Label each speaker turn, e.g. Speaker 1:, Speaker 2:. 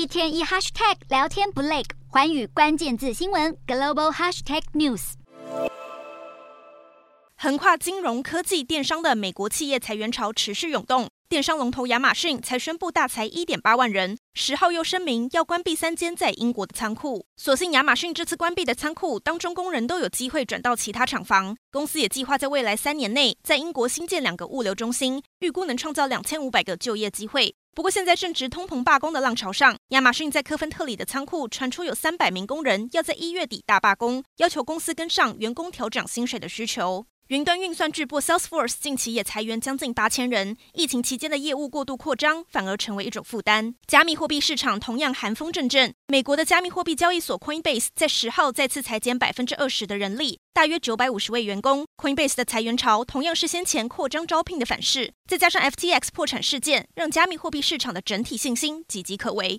Speaker 1: 一天一 hashtag 聊天不累，寰宇关键字新闻 global hashtag news。
Speaker 2: 横跨金融科技电商的美国企业裁员潮持续涌动，电商龙头亚马逊才宣布大裁一点八万人，十号又声明要关闭三间在英国的仓库。所幸亚马逊这次关闭的仓库当中，工人都有机会转到其他厂房。公司也计划在未来三年内在英国新建两个物流中心，预估能创造两千五百个就业机会。不过，现在正值通膨罢工的浪潮上，亚马逊在科芬特里的仓库传出有三百名工人要在一月底大罢工，要求公司跟上员工调涨薪水的需求。云端运算巨擘 Salesforce 近期也裁员将近八千人，疫情期间的业务过度扩张反而成为一种负担。加密货币市场同样寒风阵阵，美国的加密货币交易所 Coinbase 在十号再次裁减百分之二十的人力，大约九百五十位员工。Coinbase 的裁员潮同样是先前扩张招聘的反噬，再加上 FTX 破产事件，让加密货币市场的整体信心岌岌可危。